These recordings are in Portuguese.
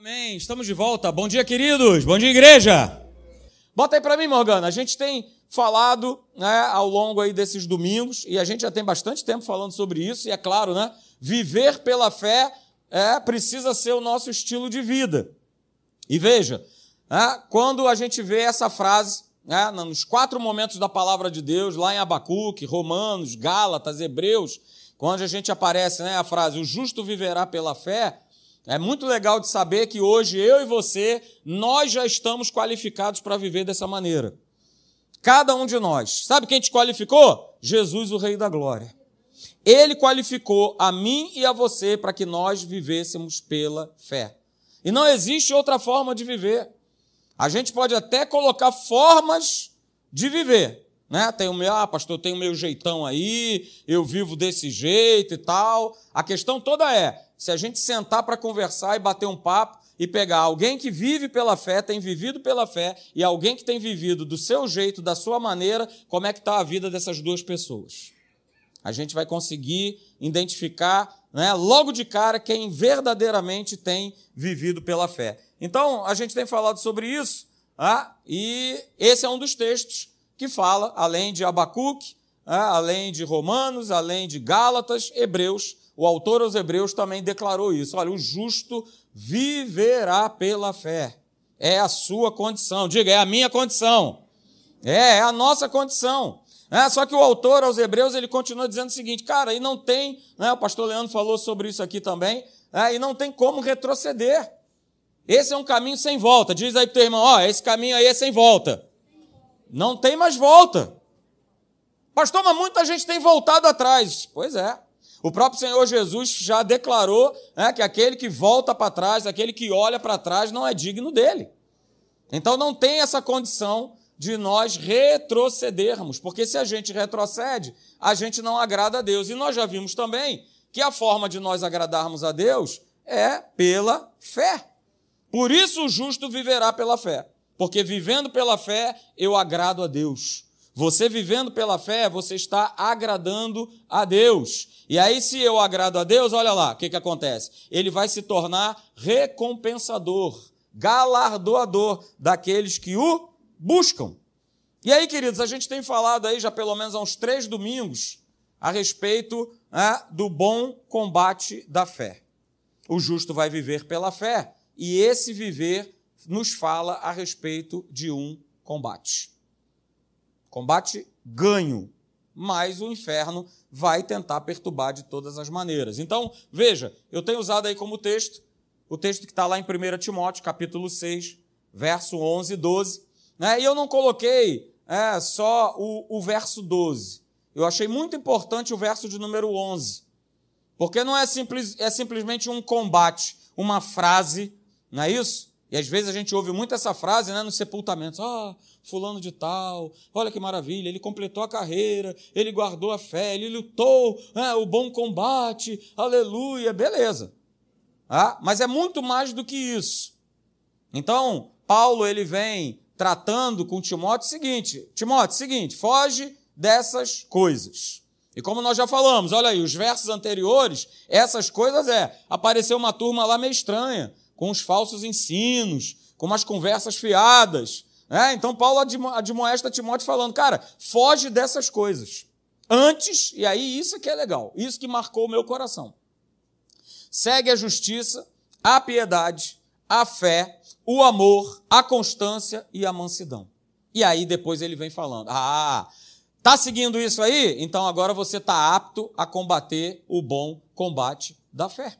Amém. Estamos de volta. Bom dia, queridos. Bom dia, igreja. Bota aí para mim, Morgana. A gente tem falado né, ao longo aí desses domingos e a gente já tem bastante tempo falando sobre isso e é claro, né? Viver pela fé é, precisa ser o nosso estilo de vida. E veja, né, quando a gente vê essa frase né, nos quatro momentos da palavra de Deus, lá em Abacuque, Romanos, Gálatas, Hebreus, quando a gente aparece né, a frase o justo viverá pela fé, é muito legal de saber que hoje eu e você, nós já estamos qualificados para viver dessa maneira. Cada um de nós. Sabe quem te qualificou? Jesus, o Rei da Glória. Ele qualificou a mim e a você para que nós vivêssemos pela fé. E não existe outra forma de viver. A gente pode até colocar formas de viver. Né? Tem o meu, ah, pastor, tem o meu jeitão aí, eu vivo desse jeito e tal. A questão toda é: se a gente sentar para conversar e bater um papo e pegar alguém que vive pela fé, tem vivido pela fé, e alguém que tem vivido do seu jeito, da sua maneira, como é que está a vida dessas duas pessoas? A gente vai conseguir identificar né, logo de cara quem verdadeiramente tem vivido pela fé. Então, a gente tem falado sobre isso, ah, e esse é um dos textos que fala, além de Abacuque, ah, além de Romanos, além de Gálatas, Hebreus, o autor aos Hebreus também declarou isso. Olha, o justo viverá pela fé. É a sua condição. Diga, é a minha condição. É, é a nossa condição. É, só que o autor aos Hebreus ele continua dizendo o seguinte, cara, e não tem, né, o pastor Leandro falou sobre isso aqui também, é, e não tem como retroceder. Esse é um caminho sem volta. Diz aí para o teu irmão, ó, esse caminho aí é sem volta. Não tem mais volta. Pastor, mas muita gente tem voltado atrás. Pois é. O próprio Senhor Jesus já declarou né, que aquele que volta para trás, aquele que olha para trás, não é digno dele. Então não tem essa condição de nós retrocedermos, porque se a gente retrocede, a gente não agrada a Deus. E nós já vimos também que a forma de nós agradarmos a Deus é pela fé. Por isso o justo viverá pela fé, porque vivendo pela fé eu agrado a Deus. Você vivendo pela fé, você está agradando a Deus. E aí, se eu agrado a Deus, olha lá, o que, que acontece? Ele vai se tornar recompensador, galardoador daqueles que o buscam. E aí, queridos, a gente tem falado aí já pelo menos há uns três domingos a respeito né, do bom combate da fé. O justo vai viver pela fé, e esse viver nos fala a respeito de um combate. Combate ganho, mas o inferno vai tentar perturbar de todas as maneiras. Então, veja, eu tenho usado aí como texto o texto que está lá em 1 Timóteo, capítulo 6, verso 11 e 12. Né? E eu não coloquei é, só o, o verso 12. Eu achei muito importante o verso de número 11. Porque não é, simples, é simplesmente um combate, uma frase, não é isso? E às vezes a gente ouve muito essa frase né, nos sepultamentos: Ah, fulano de tal, olha que maravilha, ele completou a carreira, ele guardou a fé, ele lutou né, o bom combate, aleluia, beleza. Ah, mas é muito mais do que isso. Então, Paulo ele vem tratando com Timóteo o seguinte: Timóteo, seguinte, foge dessas coisas. E como nós já falamos, olha aí, os versos anteriores, essas coisas é, apareceu uma turma lá meio estranha, com os falsos ensinos, com umas conversas fiadas. Né? Então, Paulo admoesta Timóteo falando, cara, foge dessas coisas. Antes, e aí isso que é legal, isso que marcou o meu coração. Segue a justiça, a piedade, a fé, o amor, a constância e a mansidão. E aí depois ele vem falando: Ah, tá seguindo isso aí? Então agora você está apto a combater o bom combate da fé.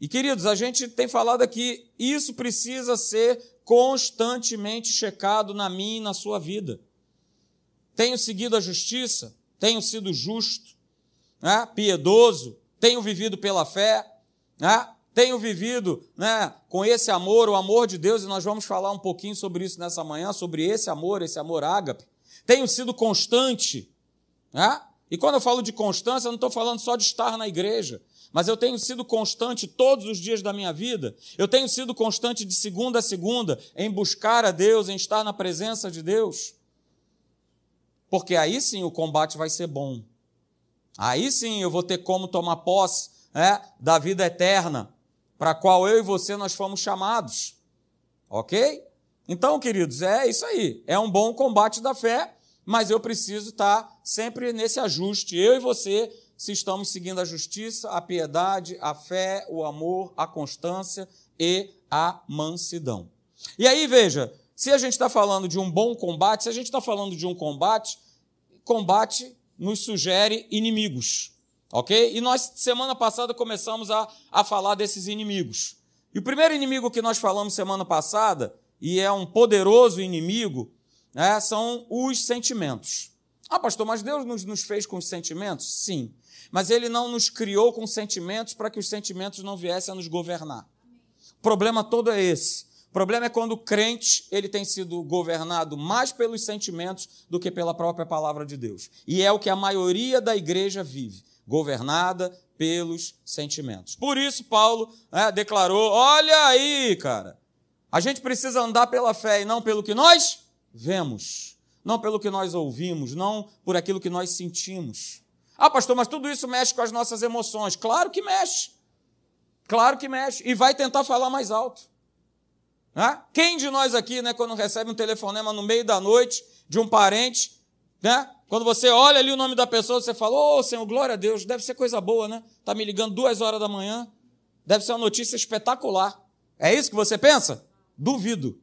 E queridos, a gente tem falado aqui, isso precisa ser constantemente checado na minha e na sua vida. Tenho seguido a justiça, tenho sido justo, né, piedoso, tenho vivido pela fé, né, tenho vivido né, com esse amor, o amor de Deus, e nós vamos falar um pouquinho sobre isso nessa manhã, sobre esse amor, esse amor ágape. Tenho sido constante. Né? E quando eu falo de constância, eu não estou falando só de estar na igreja mas eu tenho sido constante todos os dias da minha vida. Eu tenho sido constante de segunda a segunda em buscar a Deus, em estar na presença de Deus. Porque aí sim o combate vai ser bom. Aí sim eu vou ter como tomar posse é, da vida eterna. para a qual eu e você nós fomos chamados. Ok? Então, queridos, é isso aí. É um bom combate da fé, mas eu preciso estar sempre nesse ajuste. Eu e você, se estamos seguindo a justiça, a piedade, a fé, o amor, a constância e a mansidão. E aí, veja, se a gente está falando de um bom combate, se a gente está falando de um combate, combate nos sugere inimigos. Ok? E nós, semana passada, começamos a, a falar desses inimigos. E o primeiro inimigo que nós falamos semana passada, e é um poderoso inimigo, né, são os sentimentos. Ah, pastor, mas Deus nos, nos fez com os sentimentos? Sim. Mas Ele não nos criou com sentimentos para que os sentimentos não viessem a nos governar. O problema todo é esse. O problema é quando o crente ele tem sido governado mais pelos sentimentos do que pela própria palavra de Deus. E é o que a maioria da igreja vive governada pelos sentimentos. Por isso, Paulo né, declarou: olha aí, cara, a gente precisa andar pela fé e não pelo que nós vemos, não pelo que nós ouvimos, não por aquilo que nós sentimos. Ah, pastor, mas tudo isso mexe com as nossas emoções. Claro que mexe. Claro que mexe. E vai tentar falar mais alto. Né? Quem de nós aqui, né, quando recebe um telefonema no meio da noite de um parente, né, quando você olha ali o nome da pessoa, você fala: Ô oh, Senhor, glória a Deus, deve ser coisa boa, né? Está me ligando duas horas da manhã, deve ser uma notícia espetacular. É isso que você pensa? Duvido.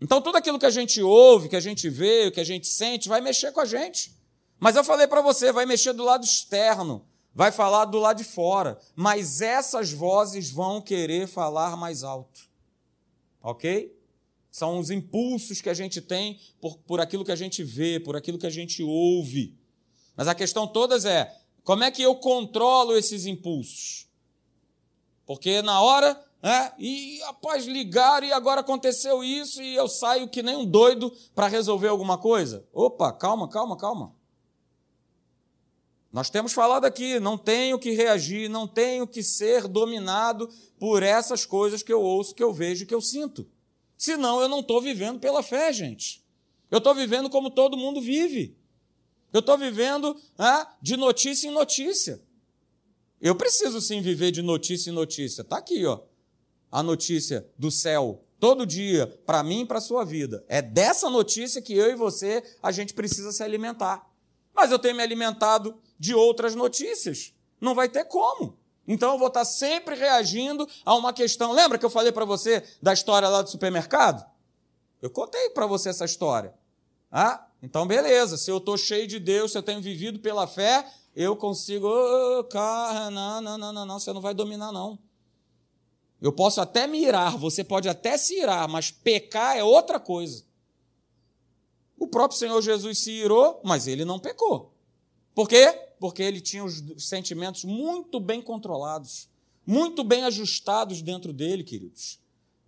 Então, tudo aquilo que a gente ouve, que a gente vê, que a gente sente, vai mexer com a gente. Mas eu falei para você, vai mexer do lado externo, vai falar do lado de fora. Mas essas vozes vão querer falar mais alto. Ok? São os impulsos que a gente tem por, por aquilo que a gente vê, por aquilo que a gente ouve. Mas a questão toda é: como é que eu controlo esses impulsos? Porque na hora, né, e após ligar e agora aconteceu isso e eu saio que nem um doido para resolver alguma coisa. Opa, calma, calma, calma. Nós temos falado aqui, não tenho que reagir, não tenho que ser dominado por essas coisas que eu ouço, que eu vejo, que eu sinto. Senão eu não estou vivendo pela fé, gente. Eu estou vivendo como todo mundo vive. Eu estou vivendo ah, de notícia em notícia. Eu preciso sim viver de notícia em notícia. Está aqui, ó, a notícia do céu todo dia para mim e para a sua vida. É dessa notícia que eu e você a gente precisa se alimentar. Mas eu tenho me alimentado de outras notícias. Não vai ter como. Então eu vou estar sempre reagindo a uma questão. Lembra que eu falei para você da história lá do supermercado? Eu contei para você essa história. Ah, então beleza. Se eu estou cheio de Deus, se eu tenho vivido pela fé, eu consigo. Oh, cara, não, não, não, não, não, você não vai dominar, não. Eu posso até me irar, você pode até se irar, mas pecar é outra coisa. O próprio Senhor Jesus se irou, mas ele não pecou. Por quê? Porque ele tinha os sentimentos muito bem controlados, muito bem ajustados dentro dele, queridos.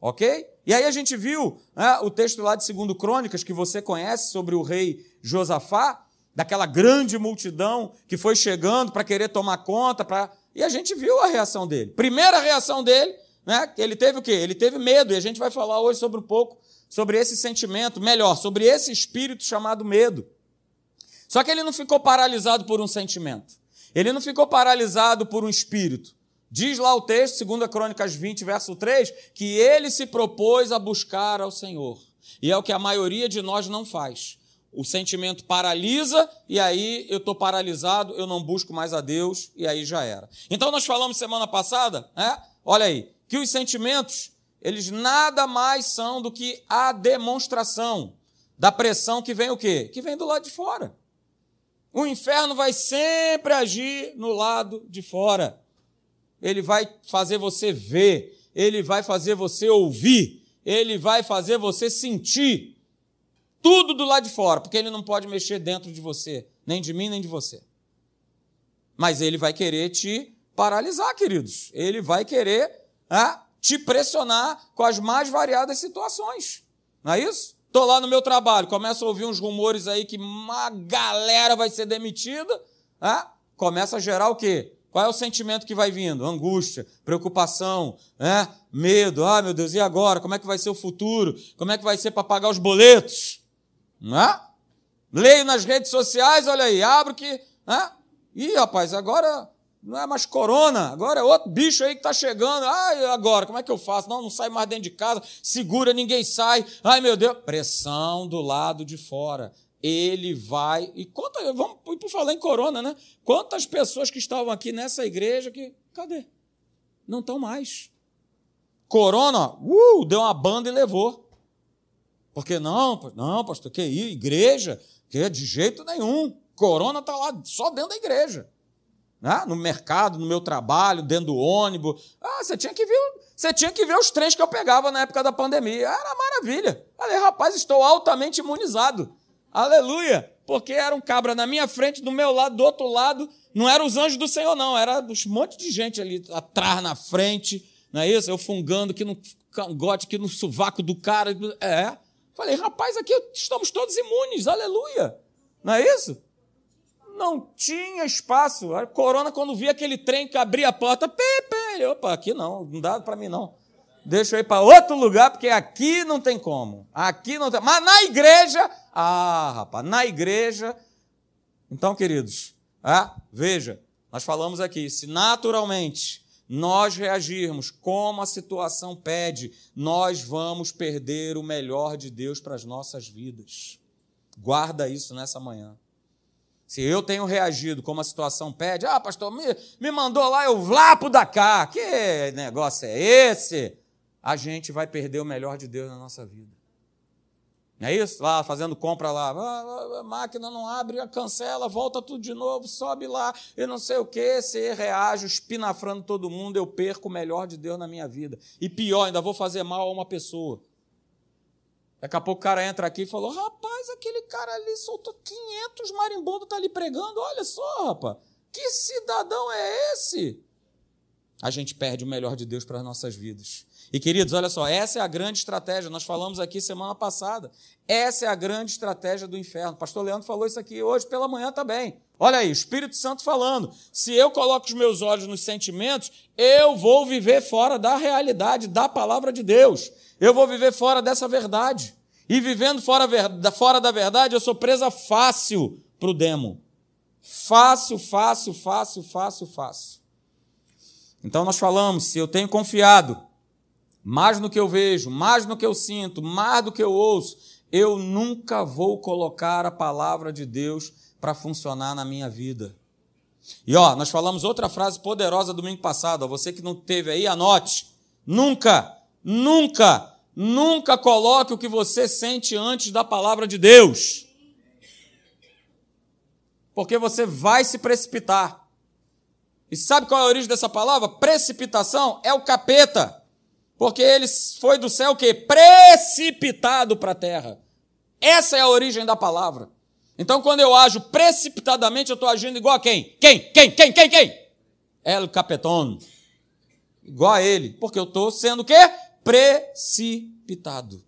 Ok? E aí a gente viu né, o texto lá de 2 Crônicas, que você conhece, sobre o rei Josafá, daquela grande multidão que foi chegando para querer tomar conta, pra... e a gente viu a reação dele. Primeira reação dele, né, ele teve o quê? Ele teve medo, e a gente vai falar hoje sobre um pouco sobre esse sentimento, melhor, sobre esse espírito chamado medo. Só que ele não ficou paralisado por um sentimento. Ele não ficou paralisado por um espírito. Diz lá o texto, 2 Crônicas 20, verso 3, que ele se propôs a buscar ao Senhor. E é o que a maioria de nós não faz. O sentimento paralisa e aí eu estou paralisado, eu não busco mais a Deus e aí já era. Então nós falamos semana passada, né? olha aí, que os sentimentos, eles nada mais são do que a demonstração da pressão que vem o quê? Que vem do lado de fora. O inferno vai sempre agir no lado de fora. Ele vai fazer você ver, ele vai fazer você ouvir, ele vai fazer você sentir. Tudo do lado de fora, porque ele não pode mexer dentro de você, nem de mim, nem de você. Mas ele vai querer te paralisar, queridos. Ele vai querer ah, te pressionar com as mais variadas situações. Não é isso? Estou lá no meu trabalho, começo a ouvir uns rumores aí que uma galera vai ser demitida. Ah, começa a gerar o quê? Qual é o sentimento que vai vindo? Angústia, preocupação, né? medo. Ah, meu Deus, e agora? Como é que vai ser o futuro? Como é que vai ser para pagar os boletos? Né? Leio nas redes sociais, olha aí, abro que. Né? Ih, rapaz, agora não é mais corona, agora é outro bicho aí que está chegando. Ai, agora, como é que eu faço? Não, não sai mais dentro de casa, segura, ninguém sai. Ai, meu Deus. Pressão do lado de fora. Ele vai. E quanta, vamos por falar em corona, né? Quantas pessoas que estavam aqui nessa igreja que. Cadê? Não estão mais. Corona, uh, deu uma banda e levou. Porque não, não, pastor, que ir, igreja, que de jeito nenhum. Corona está lá só dentro da igreja né? no mercado, no meu trabalho, dentro do ônibus. Ah, você tinha que ver, você tinha que ver os trens que eu pegava na época da pandemia. Era maravilha. Falei, rapaz, estou altamente imunizado. Aleluia! Porque era um cabra na minha frente, do meu lado, do outro lado. Não eram os anjos do Senhor, não. Era um monte de gente ali atrás, na frente. Não é isso? Eu fungando aqui no cangote, aqui no sovaco do cara. É. Falei, rapaz, aqui estamos todos imunes. Aleluia! Não é isso? Não tinha espaço. A corona, quando via aquele trem que abria a porta, pê, pê, opa, aqui não, não dá para mim não. Deixa eu ir para outro lugar, porque aqui não tem como. Aqui não tem. Mas na igreja, ah, rapaz, na igreja. Então, queridos, ah, veja, nós falamos aqui, se naturalmente nós reagirmos como a situação pede, nós vamos perder o melhor de Deus para as nossas vidas. Guarda isso nessa manhã. Se eu tenho reagido como a situação pede, ah, pastor, me, me mandou lá, eu vlapo da cá, que negócio é esse? A gente vai perder o melhor de Deus na nossa vida. Não é isso? Lá fazendo compra lá, ah, a máquina não abre, cancela, volta tudo de novo, sobe lá, e não sei o que, você reage, espinafrando todo mundo, eu perco o melhor de Deus na minha vida. E pior, ainda vou fazer mal a uma pessoa. Daqui a pouco o cara entra aqui e falou: rapaz, aquele cara ali soltou 500 marimbondos, tá ali pregando. Olha só, rapaz, que cidadão é esse? A gente perde o melhor de Deus para as nossas vidas. E queridos, olha só, essa é a grande estratégia. Nós falamos aqui semana passada. Essa é a grande estratégia do inferno. Pastor Leandro falou isso aqui hoje pela manhã também. Olha aí, o Espírito Santo falando. Se eu coloco os meus olhos nos sentimentos, eu vou viver fora da realidade, da palavra de Deus. Eu vou viver fora dessa verdade. E vivendo fora, fora da verdade, eu sou presa fácil para o demo. Fácil, fácil, fácil, fácil, fácil. Então nós falamos, se eu tenho confiado mais no que eu vejo, mais no que eu sinto, mais do que eu ouço, eu nunca vou colocar a palavra de Deus para funcionar na minha vida. E ó, nós falamos outra frase poderosa domingo passado, ó, você que não teve aí, anote. Nunca Nunca, nunca coloque o que você sente antes da palavra de Deus. Porque você vai se precipitar. E sabe qual é a origem dessa palavra? Precipitação é o capeta. Porque ele foi do céu o quê? Precipitado para a terra. Essa é a origem da palavra. Então, quando eu ajo precipitadamente, eu estou agindo igual a quem? Quem? Quem? Quem? Quem? Quem? El Capeton. Igual a ele. Porque eu estou sendo o quê? Precipitado.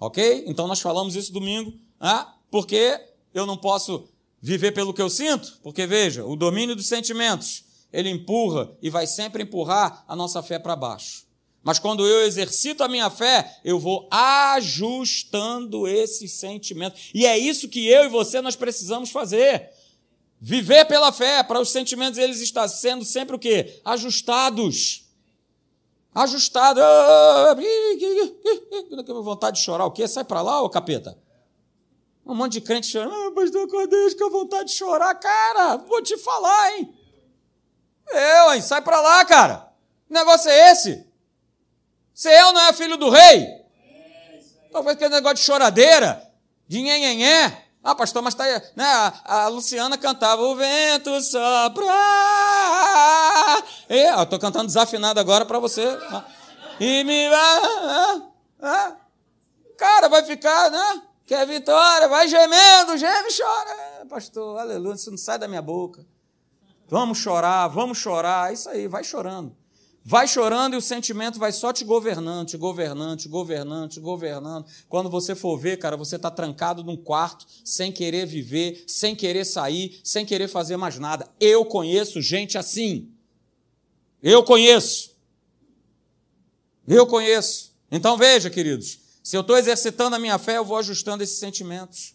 Ok? Então nós falamos isso domingo, ah, porque eu não posso viver pelo que eu sinto, porque veja, o domínio dos sentimentos, ele empurra e vai sempre empurrar a nossa fé para baixo. Mas quando eu exercito a minha fé, eu vou ajustando esses sentimentos. E é isso que eu e você nós precisamos fazer. Viver pela fé, para os sentimentos eles estar sendo sempre o quê? Ajustados ajustado. Vontade de chorar o quê? Sai para lá, ô capeta. Um monte de crente chorando. Ah, pastor Cordeiro, que vontade de chorar. Cara, vou te falar, hein? Eu, hein? Sai para lá, cara. Que negócio é esse? Você é ou não é filho do rei? Talvez aquele negócio de choradeira, de nhenhenhé. Ah, pastor, mas tá né? A, a Luciana cantava O vento sopra. É, tô cantando desafinado agora para você. E me vai. Cara, vai ficar, né? Quer vitória, vai gemendo, geme e chora. É, pastor, aleluia, isso não sai da minha boca. Vamos chorar, vamos chorar. Isso aí, vai chorando. Vai chorando e o sentimento vai só te governando, te governando, te governando, te governando. Quando você for ver, cara, você está trancado num quarto, sem querer viver, sem querer sair, sem querer fazer mais nada. Eu conheço gente assim. Eu conheço. Eu conheço. Então veja, queridos, se eu estou exercitando a minha fé, eu vou ajustando esses sentimentos.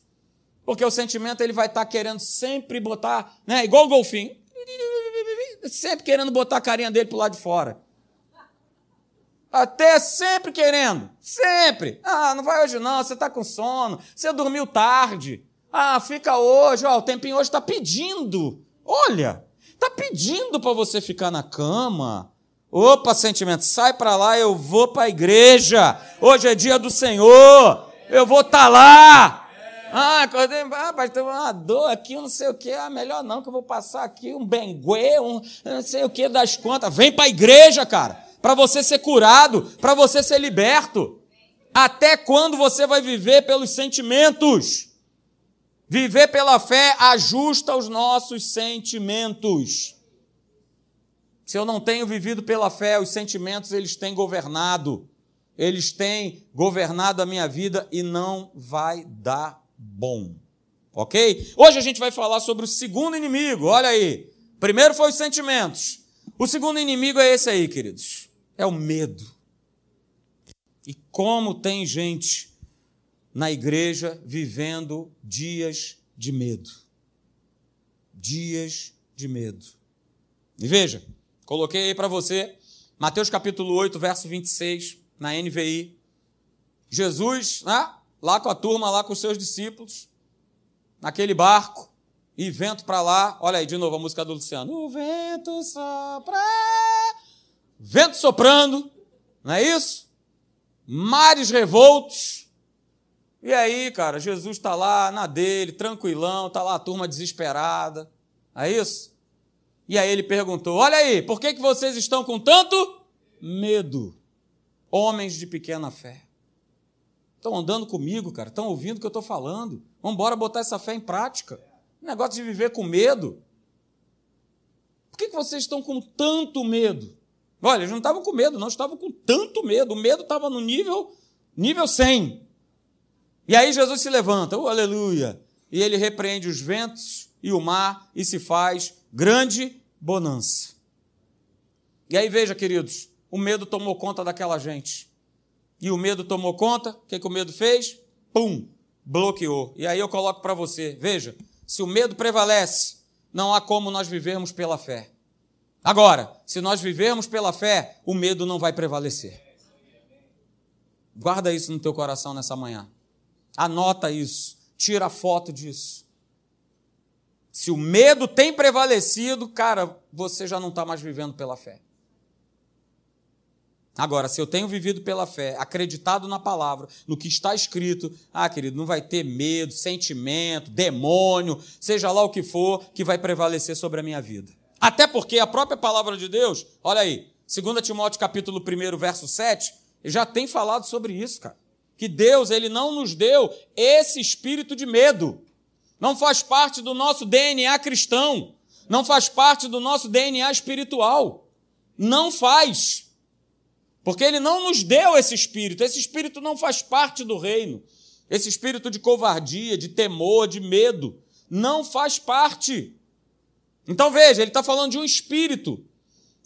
Porque o sentimento ele vai estar tá querendo sempre botar, né, igual o golfinho. Sempre querendo botar a carinha dele pro lado de fora. Até sempre querendo. Sempre. Ah, não vai hoje não, você está com sono, você dormiu tarde. Ah, fica hoje, ó, o tempinho hoje está pedindo. Olha, está pedindo para você ficar na cama. Opa, sentimento, sai para lá, eu vou para a igreja. Hoje é dia do Senhor. Eu vou estar tá lá. Acordei, ah, mas tem uma dor aqui, não sei o que. Ah, melhor não, que eu vou passar aqui um benguê, um não sei o que das contas. Vem para a igreja, cara para você ser curado, para você ser liberto. Até quando você vai viver pelos sentimentos? Viver pela fé ajusta os nossos sentimentos. Se eu não tenho vivido pela fé, os sentimentos eles têm governado. Eles têm governado a minha vida e não vai dar bom. OK? Hoje a gente vai falar sobre o segundo inimigo. Olha aí. Primeiro foi os sentimentos. O segundo inimigo é esse aí, queridos é o medo. E como tem gente na igreja vivendo dias de medo. Dias de medo. E veja, coloquei aí para você, Mateus capítulo 8, verso 26, na NVI. Jesus, né, lá com a turma, lá com os seus discípulos, naquele barco, e vento para lá. Olha aí de novo a música do Luciano. O vento sopra vento soprando, não é isso? Mares revoltos. E aí, cara, Jesus está lá na dele, tranquilão, está lá a turma desesperada. É isso? E aí ele perguntou: Olha aí, por que, que vocês estão com tanto medo? Homens de pequena fé. Estão andando comigo, cara, estão ouvindo o que eu estou falando. Vamos embora botar essa fé em prática. negócio de viver com medo. Por que, que vocês estão com tanto medo? Olha, eles não estavam com medo, não estavam com tanto medo. O medo estava no nível, nível 100. E aí Jesus se levanta, oh, aleluia, e ele repreende os ventos e o mar e se faz grande bonança. E aí veja, queridos, o medo tomou conta daquela gente. E o medo tomou conta, o que, que o medo fez? Pum, bloqueou. E aí eu coloco para você, veja, se o medo prevalece, não há como nós vivermos pela fé. Agora, se nós vivermos pela fé, o medo não vai prevalecer. Guarda isso no teu coração nessa manhã. Anota isso. Tira foto disso. Se o medo tem prevalecido, cara, você já não está mais vivendo pela fé. Agora, se eu tenho vivido pela fé, acreditado na palavra, no que está escrito, ah, querido, não vai ter medo, sentimento, demônio, seja lá o que for, que vai prevalecer sobre a minha vida. Até porque a própria palavra de Deus, olha aí, 2 Timóteo capítulo 1, verso 7, já tem falado sobre isso, cara. Que Deus, ele não nos deu esse espírito de medo. Não faz parte do nosso DNA cristão. Não faz parte do nosso DNA espiritual. Não faz. Porque ele não nos deu esse espírito. Esse espírito não faz parte do reino. Esse espírito de covardia, de temor, de medo, não faz parte. Então veja, ele está falando de um espírito.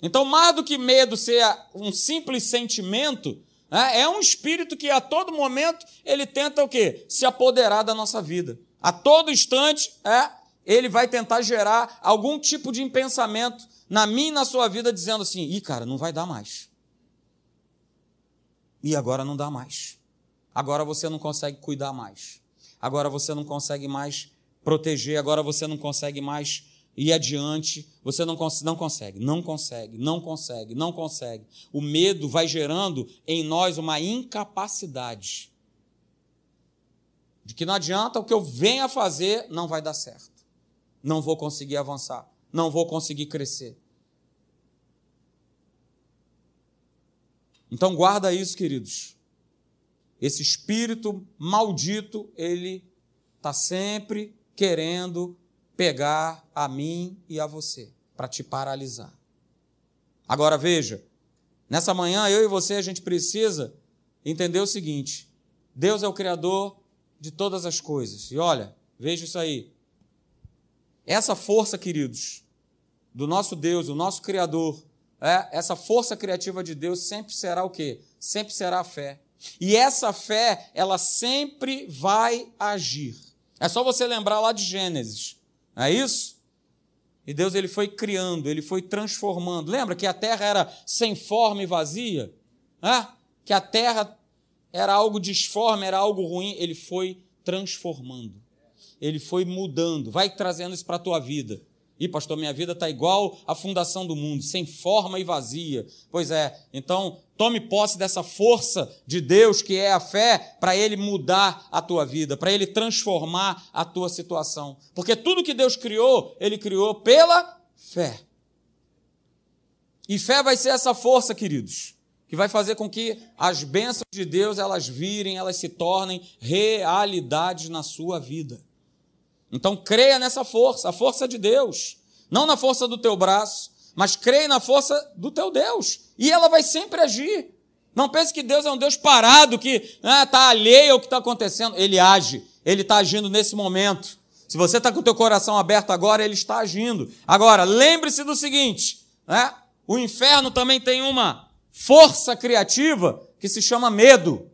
Então, mais do que medo ser um simples sentimento, né, é um espírito que a todo momento ele tenta o quê? Se apoderar da nossa vida. A todo instante, é, ele vai tentar gerar algum tipo de pensamento na minha e na sua vida, dizendo assim: ih, cara, não vai dar mais. E agora não dá mais. Agora você não consegue cuidar mais. Agora você não consegue mais proteger. Agora você não consegue mais ir adiante, você não, cons não consegue, não consegue, não consegue, não consegue. O medo vai gerando em nós uma incapacidade de que não adianta o que eu venha fazer, não vai dar certo. Não vou conseguir avançar, não vou conseguir crescer. Então guarda isso, queridos. Esse espírito maldito, ele está sempre querendo pegar a mim e a você, para te paralisar. Agora veja, nessa manhã eu e você a gente precisa entender o seguinte: Deus é o Criador de todas as coisas. E olha, veja isso aí. Essa força, queridos, do nosso Deus, o nosso Criador, é, essa força criativa de Deus sempre será o quê? Sempre será a fé. E essa fé, ela sempre vai agir. É só você lembrar lá de Gênesis. Não é isso? E Deus ele foi criando, ele foi transformando. Lembra que a terra era sem forma e vazia? Ah, que a terra era algo disforme, era algo ruim. Ele foi transformando. Ele foi mudando. Vai trazendo isso para a tua vida. E, pastor, minha vida está igual à fundação do mundo, sem forma e vazia. Pois é, então tome posse dessa força de Deus que é a fé, para Ele mudar a tua vida, para Ele transformar a tua situação. Porque tudo que Deus criou, Ele criou pela fé. E fé vai ser essa força, queridos, que vai fazer com que as bênçãos de Deus elas virem, elas se tornem realidades na sua vida. Então creia nessa força, a força de Deus. Não na força do teu braço, mas creia na força do teu Deus. E ela vai sempre agir. Não pense que Deus é um Deus parado, que está ah, alheio ao que está acontecendo. Ele age, ele está agindo nesse momento. Se você está com o teu coração aberto agora, ele está agindo. Agora, lembre-se do seguinte: né? o inferno também tem uma força criativa que se chama medo.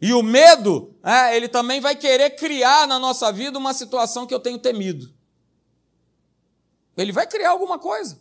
E o medo, é, ele também vai querer criar na nossa vida uma situação que eu tenho temido. Ele vai criar alguma coisa.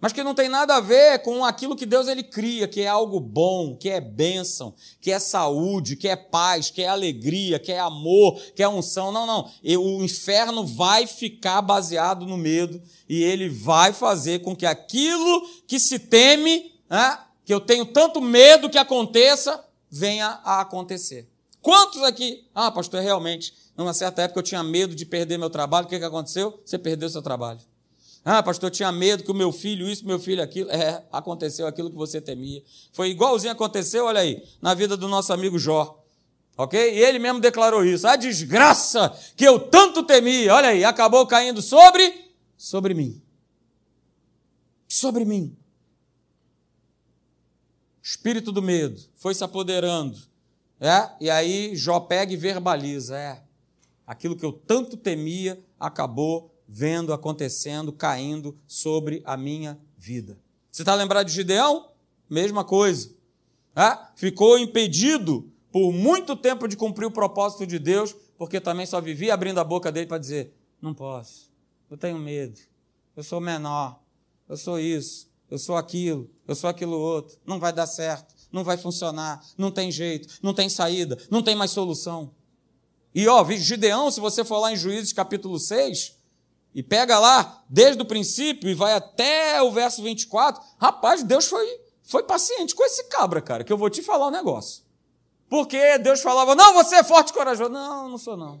Mas que não tem nada a ver com aquilo que Deus ele cria, que é algo bom, que é bênção, que é saúde, que é paz, que é alegria, que é amor, que é unção. Não, não. O inferno vai ficar baseado no medo e ele vai fazer com que aquilo que se teme, né, que eu tenho tanto medo que aconteça, venha a acontecer. Quantos aqui, ah, pastor, realmente, numa certa época eu tinha medo de perder meu trabalho, o que, que aconteceu? Você perdeu seu trabalho. Ah, pastor, eu tinha medo que o meu filho isso, meu filho aquilo. É, aconteceu aquilo que você temia. Foi igualzinho aconteceu, olha aí, na vida do nosso amigo Jó. Ok? E ele mesmo declarou isso. A desgraça que eu tanto temia, olha aí, acabou caindo sobre, sobre mim. Sobre mim espírito do medo foi se apoderando. É? E aí Jó pega e verbaliza: é, aquilo que eu tanto temia acabou vendo, acontecendo, caindo sobre a minha vida. Você está lembrado de Gideão? Mesma coisa. É? Ficou impedido por muito tempo de cumprir o propósito de Deus, porque também só vivia abrindo a boca dele para dizer: não posso, eu tenho medo, eu sou menor, eu sou isso, eu sou aquilo, eu sou aquilo outro, não vai dar certo, não vai funcionar, não tem jeito, não tem saída, não tem mais solução. E ó, Gideão, se você for lá em Juízes capítulo 6, e pega lá desde o princípio e vai até o verso 24, rapaz, Deus foi, foi paciente com esse cabra, cara, que eu vou te falar um negócio. Porque Deus falava, não, você é forte e corajoso. Não, não sou não.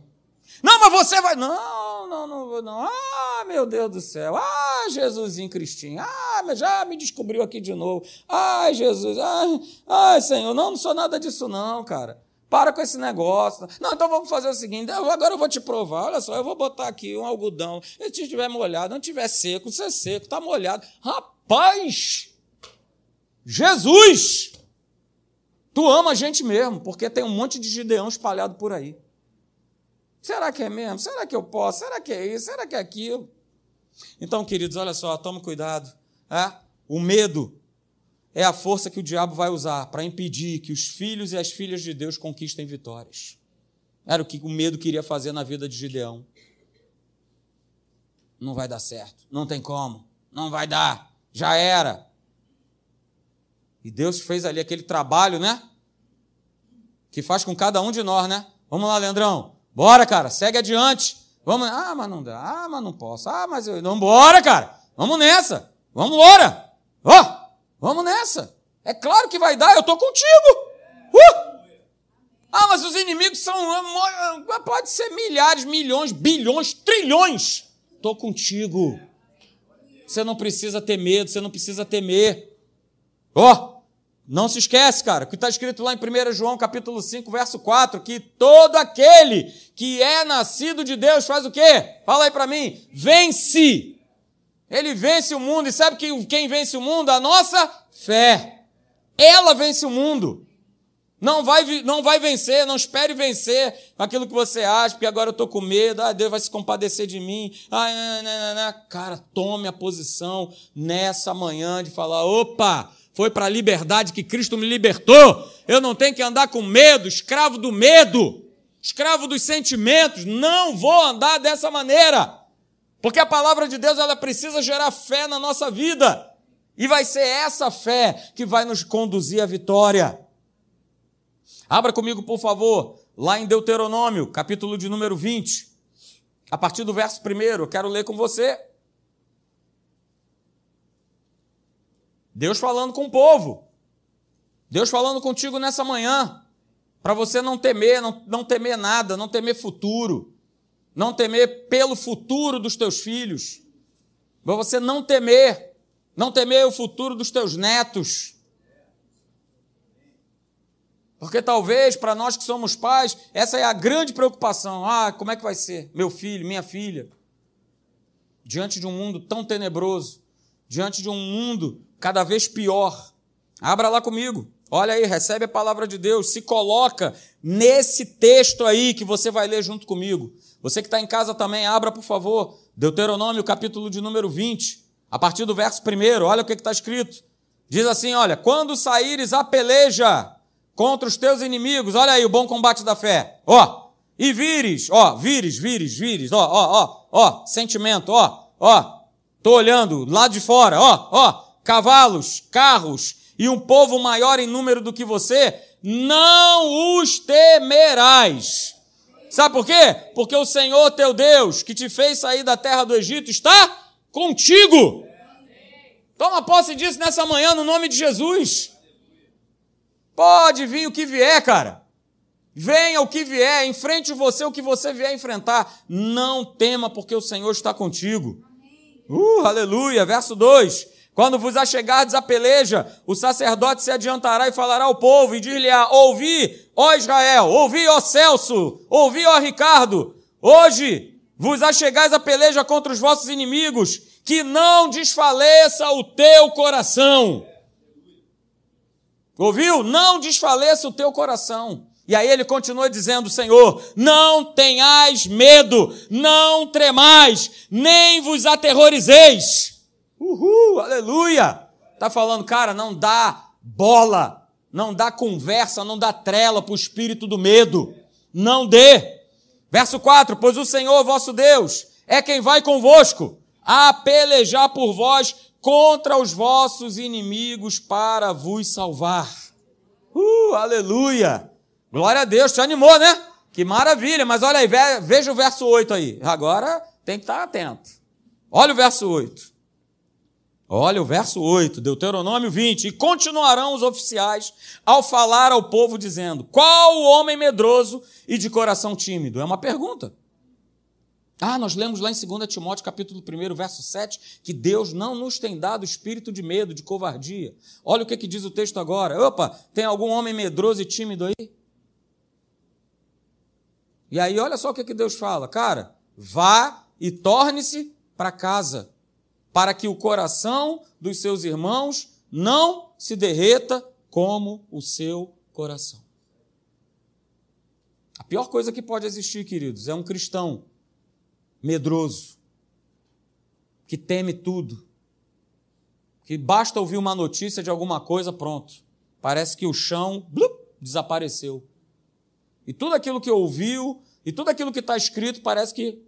Não, mas você vai. Não, não, não vou não. Ah, meu Deus do céu. Ah, Jesusinho Cristinho. Ah, já me descobriu aqui de novo. Ai, Jesus. Ai, ai, Senhor. Não, não sou nada disso, não, cara. Para com esse negócio. Não, então vamos fazer o seguinte: agora eu vou te provar. Olha só, eu vou botar aqui um algodão. Se estiver molhado, não estiver seco, se é seco, está molhado. Rapaz! Jesus! Tu ama a gente mesmo, porque tem um monte de Gideão espalhado por aí. Será que é mesmo? Será que eu posso? Será que é isso? Será que é aquilo? Então, queridos, olha só, tome cuidado. É? O medo é a força que o diabo vai usar para impedir que os filhos e as filhas de Deus conquistem vitórias. Era o que o medo queria fazer na vida de Gideão. Não vai dar certo. Não tem como. Não vai dar. Já era. E Deus fez ali aquele trabalho, né? Que faz com cada um de nós, né? Vamos lá, Leandrão. Bora, cara, segue adiante. Vamos, ah, mas não dá. Ah, mas não posso. Ah, mas eu. Não, bora, cara. Vamos nessa. Vamos embora. Ó, oh, vamos nessa. É claro que vai dar, eu tô contigo. Uh! Ah, mas os inimigos são. Pode ser milhares, milhões, bilhões, trilhões. Tô contigo. Você não precisa ter medo, você não precisa temer. Ó, oh, não se esquece, cara, que está escrito lá em 1 João capítulo 5, verso 4, que todo aquele que é nascido de Deus faz o quê? Fala aí para mim. Vence. Ele vence o mundo. E sabe que quem vence o mundo? A nossa fé. Ela vence o mundo. Não vai, não vai vencer, não espere vencer aquilo que você acha, porque agora eu estou com medo, ah, Deus vai se compadecer de mim. Ah, não, não, não. Cara, tome a posição nessa manhã de falar: opa, foi para a liberdade que Cristo me libertou. Eu não tenho que andar com medo, escravo do medo, escravo dos sentimentos. Não vou andar dessa maneira. Porque a palavra de Deus ela precisa gerar fé na nossa vida. E vai ser essa fé que vai nos conduzir à vitória. Abra comigo, por favor, lá em Deuteronômio, capítulo de número 20. A partir do verso 1, eu quero ler com você. Deus falando com o povo. Deus falando contigo nessa manhã. Para você não temer, não, não temer nada, não temer futuro. Não temer pelo futuro dos teus filhos. Para você não temer. Não temer o futuro dos teus netos. Porque talvez para nós que somos pais, essa é a grande preocupação. Ah, como é que vai ser? Meu filho, minha filha. Diante de um mundo tão tenebroso, diante de um mundo cada vez pior. Abra lá comigo. Olha aí, recebe a palavra de Deus, se coloca nesse texto aí que você vai ler junto comigo. Você que está em casa também, abra, por favor, Deuteronômio, capítulo de número 20, a partir do verso 1, olha o que está escrito. Diz assim: olha, quando saíres a peleja contra os teus inimigos, olha aí o bom combate da fé, ó, e vires, ó, vires, vires, vires, ó, ó, ó, ó, sentimento, ó, ó, tô olhando lá de fora, ó, ó, cavalos, carros e um povo maior em número do que você, não os temerás. Sabe por quê? Porque o Senhor teu Deus, que te fez sair da terra do Egito, está contigo. Toma posse disso nessa manhã, no nome de Jesus. Pode vir o que vier, cara. Venha o que vier, enfrente você o que você vier enfrentar. Não tema, porque o Senhor está contigo. Uh, aleluia. Verso 2. Quando vos achegardes a peleja, o sacerdote se adiantará e falará ao povo e dir-lhe-á, ouvi, ó Israel, ouvi, ó Celso, ouvi, ó Ricardo, hoje vos achegais a peleja contra os vossos inimigos, que não desfaleça o teu coração. Ouviu? Não desfaleça o teu coração. E aí ele continua dizendo, Senhor, não tenhais medo, não tremais, nem vos aterrorizeis. Uhul, aleluia! Tá falando, cara, não dá bola, não dá conversa, não dá trela para o espírito do medo. Não dê. Verso 4: Pois o Senhor vosso Deus é quem vai convosco a pelejar por vós contra os vossos inimigos para vos salvar. Uh, aleluia! Glória a Deus, te animou, né? Que maravilha, mas olha aí, veja o verso 8 aí. Agora tem que estar atento. Olha o verso 8. Olha o verso 8, Deuteronômio 20. E continuarão os oficiais ao falar ao povo, dizendo: Qual o homem medroso e de coração tímido? É uma pergunta. Ah, nós lemos lá em 2 Timóteo, capítulo 1, verso 7, que Deus não nos tem dado espírito de medo, de covardia. Olha o que, que diz o texto agora. Opa, tem algum homem medroso e tímido aí? E aí, olha só o que, que Deus fala. Cara, vá e torne-se para casa para que o coração dos seus irmãos não se derreta como o seu coração. A pior coisa que pode existir, queridos, é um cristão medroso, que teme tudo, que basta ouvir uma notícia de alguma coisa, pronto. Parece que o chão blup, desapareceu. E tudo aquilo que ouviu, e tudo aquilo que está escrito, parece que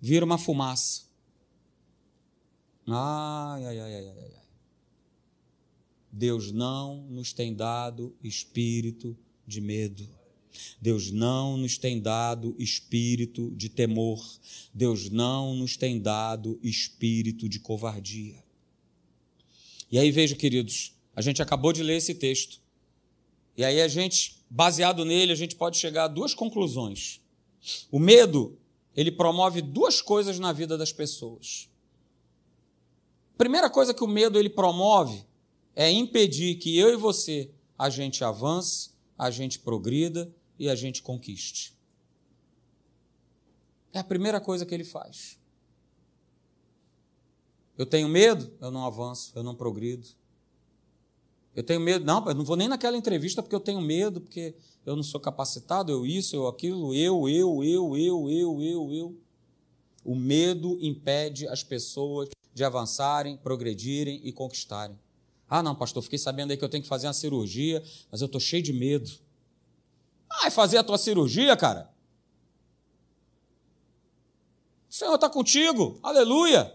vira uma fumaça. Ai, ai, ai, ai, ai. Deus não nos tem dado espírito de medo. Deus não nos tem dado espírito de temor. Deus não nos tem dado espírito de covardia. E aí veja, queridos, a gente acabou de ler esse texto. E aí a gente, baseado nele, a gente pode chegar a duas conclusões. O medo, ele promove duas coisas na vida das pessoas. Primeira coisa que o medo ele promove é impedir que eu e você a gente avance, a gente progrida e a gente conquiste. É a primeira coisa que ele faz. Eu tenho medo, eu não avanço, eu não progrido. Eu tenho medo, não, eu não vou nem naquela entrevista porque eu tenho medo, porque eu não sou capacitado, eu isso, eu aquilo, eu, eu, eu, eu, eu, eu, eu. O medo impede as pessoas de avançarem, progredirem e conquistarem. Ah, não, pastor, fiquei sabendo aí que eu tenho que fazer uma cirurgia, mas eu estou cheio de medo. Ah, é fazer a tua cirurgia, cara? O Senhor está contigo. Aleluia.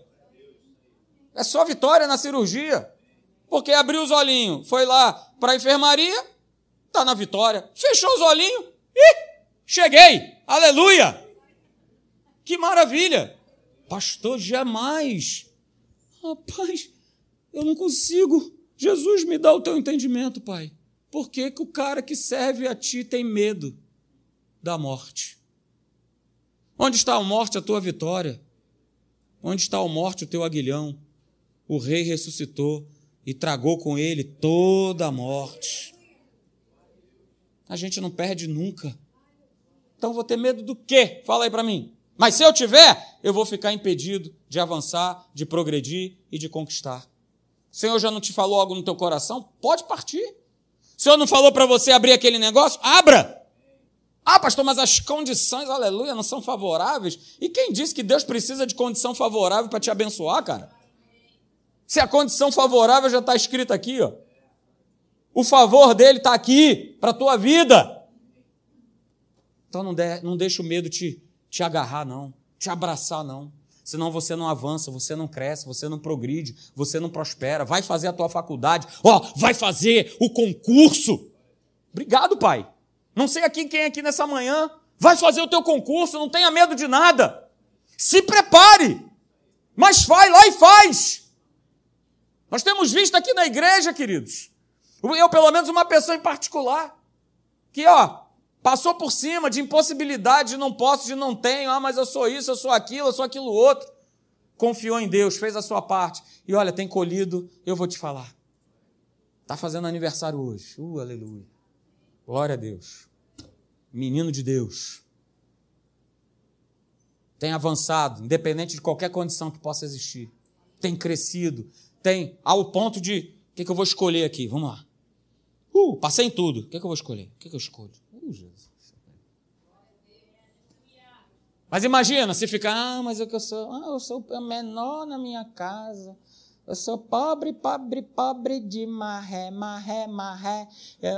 É só vitória na cirurgia. Porque abriu os olhinhos, foi lá para a enfermaria, está na vitória. Fechou os olhinhos, e cheguei. Aleluia. Que maravilha. Pastor, jamais. Rapaz, eu não consigo. Jesus, me dá o teu entendimento, Pai. Por que, que o cara que serve a ti tem medo da morte? Onde está a morte, a tua vitória? Onde está a morte, o teu aguilhão? O rei ressuscitou e tragou com ele toda a morte. A gente não perde nunca. Então vou ter medo do quê? Fala aí para mim. Mas se eu tiver, eu vou ficar impedido de avançar, de progredir e de conquistar. O Senhor já não te falou algo no teu coração? Pode partir. O Senhor não falou para você abrir aquele negócio? Abra! Ah, pastor, mas as condições, aleluia, não são favoráveis. E quem disse que Deus precisa de condição favorável para te abençoar, cara? Se a condição favorável já está escrita aqui, ó. O favor dele está aqui para a tua vida. Então não, de, não deixa o medo te, te agarrar, não. Te abraçar, não. Senão você não avança, você não cresce, você não progride, você não prospera. Vai fazer a tua faculdade, ó, vai fazer o concurso. Obrigado, pai. Não sei aqui quem é aqui nessa manhã. Vai fazer o teu concurso, não tenha medo de nada. Se prepare. Mas vai lá e faz. Nós temos visto aqui na igreja, queridos, eu, pelo menos, uma pessoa em particular, que, ó, passou por cima de impossibilidade, de não posso, de não tenho, ah, mas eu sou isso, eu sou aquilo, eu sou aquilo outro. Confiou em Deus, fez a sua parte. E olha, tem colhido, eu vou te falar. Está fazendo aniversário hoje. Uh, aleluia. Glória a Deus. Menino de Deus. Tem avançado, independente de qualquer condição que possa existir. Tem crescido, tem ao ponto de. O que, que eu vou escolher aqui? Vamos lá. Uh, passei em tudo. O que, que eu vou escolher? O que, que eu escolho? Jesus. Mas imagina, se ficar, ah, mas eu, eu sou, ah, eu sou o menor na minha casa. Eu sou pobre, pobre, pobre de marré, marré, marré. É,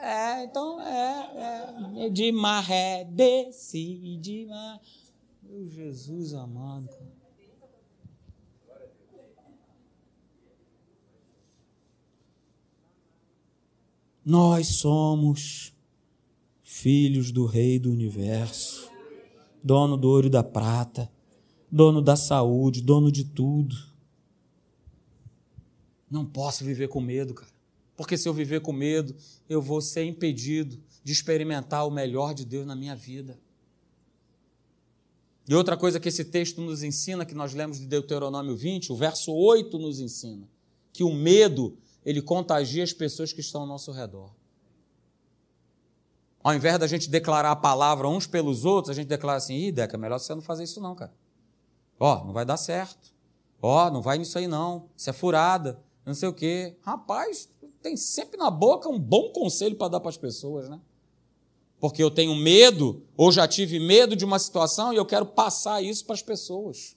é, então, é, é, de marré, desci de marré. Meu Jesus amado. Nós somos filhos do Rei do universo, dono do ouro e da prata, dono da saúde, dono de tudo. Não posso viver com medo, cara. Porque se eu viver com medo, eu vou ser impedido de experimentar o melhor de Deus na minha vida. E outra coisa que esse texto nos ensina, que nós lemos de Deuteronômio 20, o verso 8 nos ensina, que o medo ele contagia as pessoas que estão ao nosso redor. Ao invés da gente declarar a palavra uns pelos outros, a gente declara assim: ih, Deca, melhor você não fazer isso, não, cara. Ó, não vai dar certo. Ó, não vai nisso aí, não. Isso é furada. Não sei o quê. Rapaz, tem sempre na boca um bom conselho para dar para as pessoas, né? Porque eu tenho medo, ou já tive medo de uma situação e eu quero passar isso para as pessoas.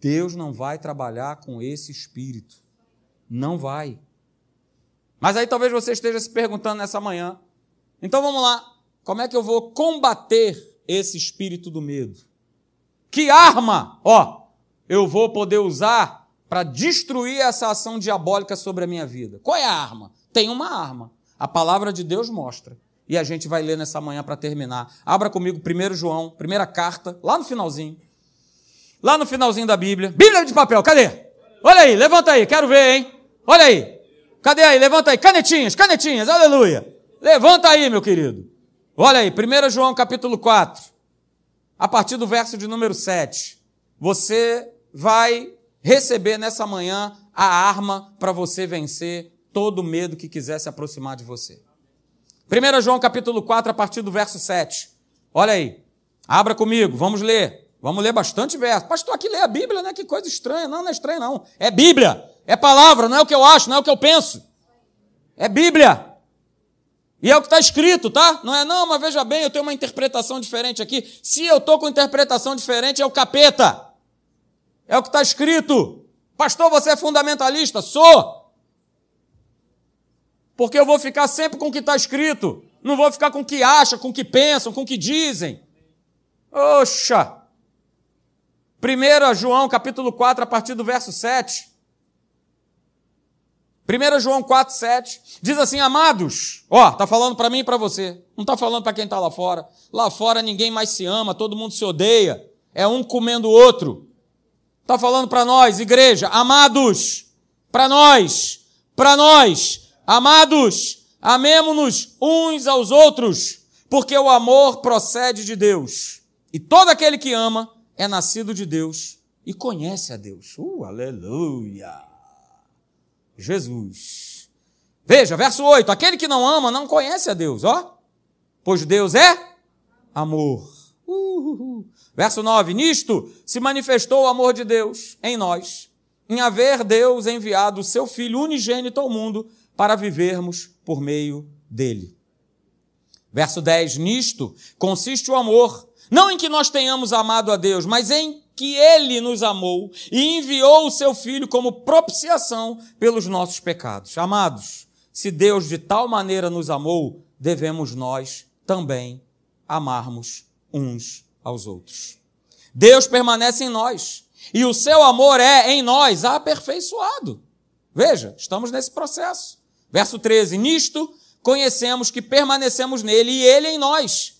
Deus não vai trabalhar com esse espírito. Não vai. Mas aí talvez você esteja se perguntando nessa manhã. Então vamos lá. Como é que eu vou combater esse espírito do medo? Que arma, ó, eu vou poder usar para destruir essa ação diabólica sobre a minha vida? Qual é a arma? Tem uma arma. A palavra de Deus mostra. E a gente vai ler nessa manhã para terminar. Abra comigo 1 João, primeira carta, lá no finalzinho. Lá no finalzinho da Bíblia. Bíblia de papel, cadê? Olha aí, levanta aí, quero ver, hein? Olha aí. Cadê aí? Levanta aí. Canetinhas, canetinhas, aleluia. Levanta aí, meu querido. Olha aí, 1 João capítulo 4, a partir do verso de número 7. Você vai receber nessa manhã a arma para você vencer todo medo que quiser se aproximar de você. 1 João capítulo 4, a partir do verso 7. Olha aí. Abra comigo, vamos ler. Vamos ler bastante verso. Pastor, aqui lê a Bíblia, né? Que coisa estranha. Não, não é estranho, não. É Bíblia. É palavra, não é o que eu acho, não é o que eu penso. É Bíblia. E é o que está escrito, tá? Não é, não, mas veja bem, eu tenho uma interpretação diferente aqui. Se eu estou com interpretação diferente, é o capeta. É o que está escrito. Pastor, você é fundamentalista? Sou. Porque eu vou ficar sempre com o que está escrito. Não vou ficar com o que acha, com o que pensam, com o que dizem. Oxa! 1 João capítulo 4, a partir do verso 7. 1 João 4, 7. Diz assim, amados, ó, tá falando para mim e para você. Não tá falando para quem tá lá fora. Lá fora ninguém mais se ama, todo mundo se odeia. É um comendo o outro. Tá falando para nós, igreja, amados, para nós, para nós, amados, amemo-nos uns aos outros, porque o amor procede de Deus. E todo aquele que ama é nascido de Deus e conhece a Deus. Uh, aleluia! Jesus. Veja, verso 8: aquele que não ama não conhece a Deus, ó, pois Deus é amor. Uh, verso 9: nisto se manifestou o amor de Deus em nós, em haver Deus enviado o seu Filho unigênito ao mundo para vivermos por meio dele. Verso 10: nisto consiste o amor não em que nós tenhamos amado a Deus, mas em que Ele nos amou e enviou o seu Filho como propiciação pelos nossos pecados. Amados, se Deus de tal maneira nos amou, devemos nós também amarmos uns aos outros. Deus permanece em nós e o seu amor é em nós aperfeiçoado. Veja, estamos nesse processo. Verso 13: Nisto conhecemos que permanecemos nele e ele em nós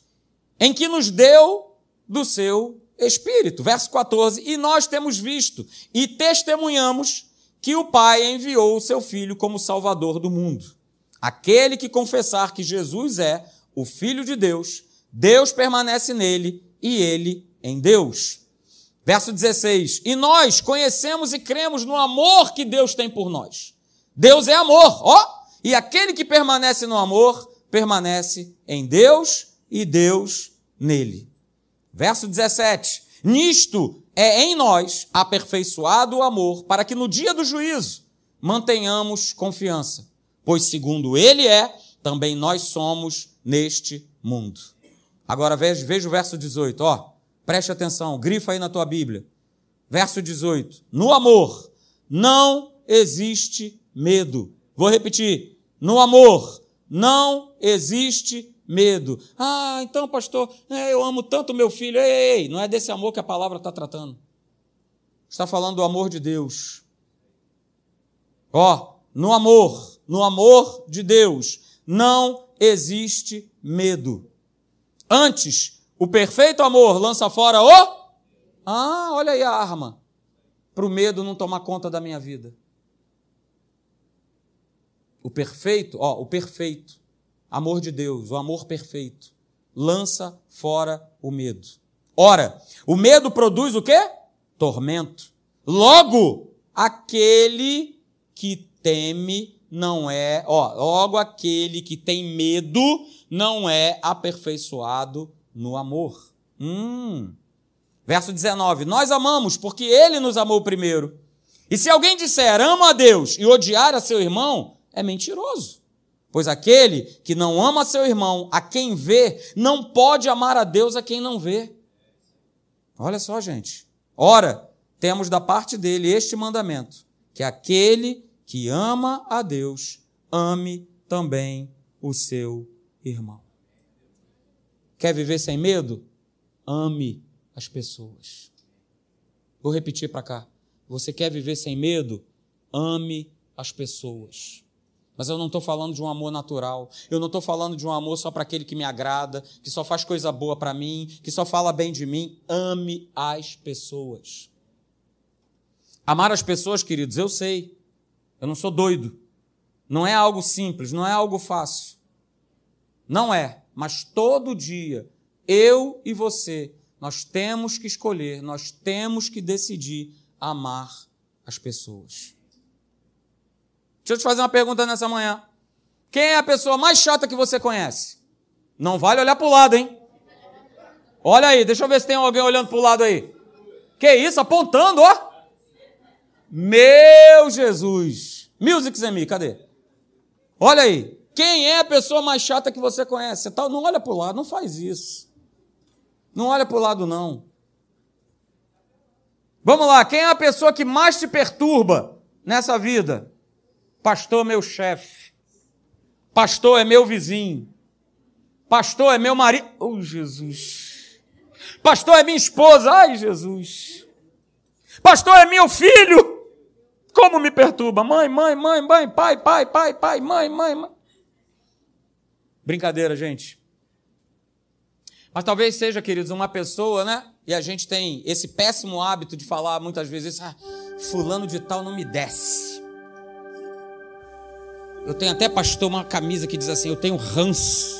em que nos deu do seu Espírito. Verso 14: E nós temos visto e testemunhamos que o Pai enviou o seu Filho como Salvador do mundo. Aquele que confessar que Jesus é o Filho de Deus, Deus permanece nele e ele em Deus. Verso 16: E nós conhecemos e cremos no amor que Deus tem por nós. Deus é amor, ó! E aquele que permanece no amor, permanece em Deus e Deus nele. Verso 17: Nisto é em nós aperfeiçoado o amor, para que no dia do juízo mantenhamos confiança, pois segundo ele é, também nós somos neste mundo. Agora veja, veja o verso 18, ó. Preste atenção, grifa aí na tua Bíblia. Verso 18: No amor não existe medo. Vou repetir: no amor não existe medo. Ah, então, pastor, é, eu amo tanto meu filho. Ei, ei, não é desse amor que a palavra está tratando. Está falando do amor de Deus. Ó, no amor, no amor de Deus, não existe medo. Antes, o perfeito amor lança fora o. Ah, olha aí a arma. Para o medo não tomar conta da minha vida. O perfeito, ó, o perfeito amor de Deus, o amor perfeito, lança fora o medo. Ora, o medo produz o quê? Tormento. Logo, aquele que teme não é, ó, logo aquele que tem medo não é aperfeiçoado no amor. Hum. Verso 19: Nós amamos porque ele nos amou primeiro. E se alguém disser ama a Deus e odiar a seu irmão, é mentiroso. Pois aquele que não ama seu irmão, a quem vê, não pode amar a Deus a quem não vê. Olha só, gente. Ora, temos da parte dele este mandamento: que aquele que ama a Deus, ame também o seu irmão. Quer viver sem medo? Ame as pessoas. Vou repetir para cá. Você quer viver sem medo? Ame as pessoas. Mas eu não estou falando de um amor natural. Eu não estou falando de um amor só para aquele que me agrada, que só faz coisa boa para mim, que só fala bem de mim. Ame as pessoas. Amar as pessoas, queridos, eu sei. Eu não sou doido. Não é algo simples, não é algo fácil. Não é. Mas todo dia, eu e você, nós temos que escolher, nós temos que decidir amar as pessoas. Deixa eu te fazer uma pergunta nessa manhã. Quem é a pessoa mais chata que você conhece? Não vale olhar para o lado, hein? Olha aí, deixa eu ver se tem alguém olhando para o lado aí. Que isso, apontando, ó. Meu Jesus. Music Zemi, cadê? Olha aí. Quem é a pessoa mais chata que você conhece? Tá, não olha para o lado, não faz isso. Não olha para o lado, não. Vamos lá, quem é a pessoa que mais te perturba nessa vida? Pastor é meu chefe. Pastor é meu vizinho. Pastor é meu marido. Oh, Jesus. Pastor é minha esposa. Ai, Jesus. Pastor, é meu filho. Como me perturba? Mãe, mãe, mãe, mãe, pai, pai, pai, pai, mãe, mãe, mãe. Brincadeira, gente. Mas talvez seja, queridos, uma pessoa, né? E a gente tem esse péssimo hábito de falar muitas vezes, ah, fulano de tal não me desce. Eu tenho até, pastor, uma camisa que diz assim: Eu tenho ranço.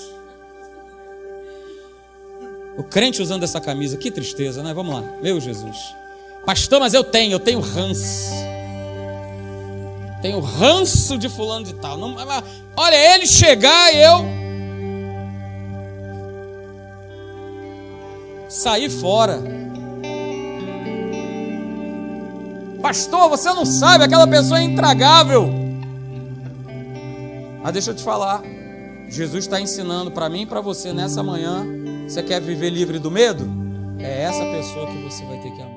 O crente usando essa camisa, que tristeza, né? Vamos lá, meu Jesus. Pastor, mas eu tenho, eu tenho ranço. Tenho ranço de fulano de tal. Não, olha, ele chegar e eu sair fora. Pastor, você não sabe, aquela pessoa é intragável. Mas deixa eu te falar. Jesus está ensinando para mim e para você nessa manhã. Você quer viver livre do medo? É essa pessoa que você vai ter que amar.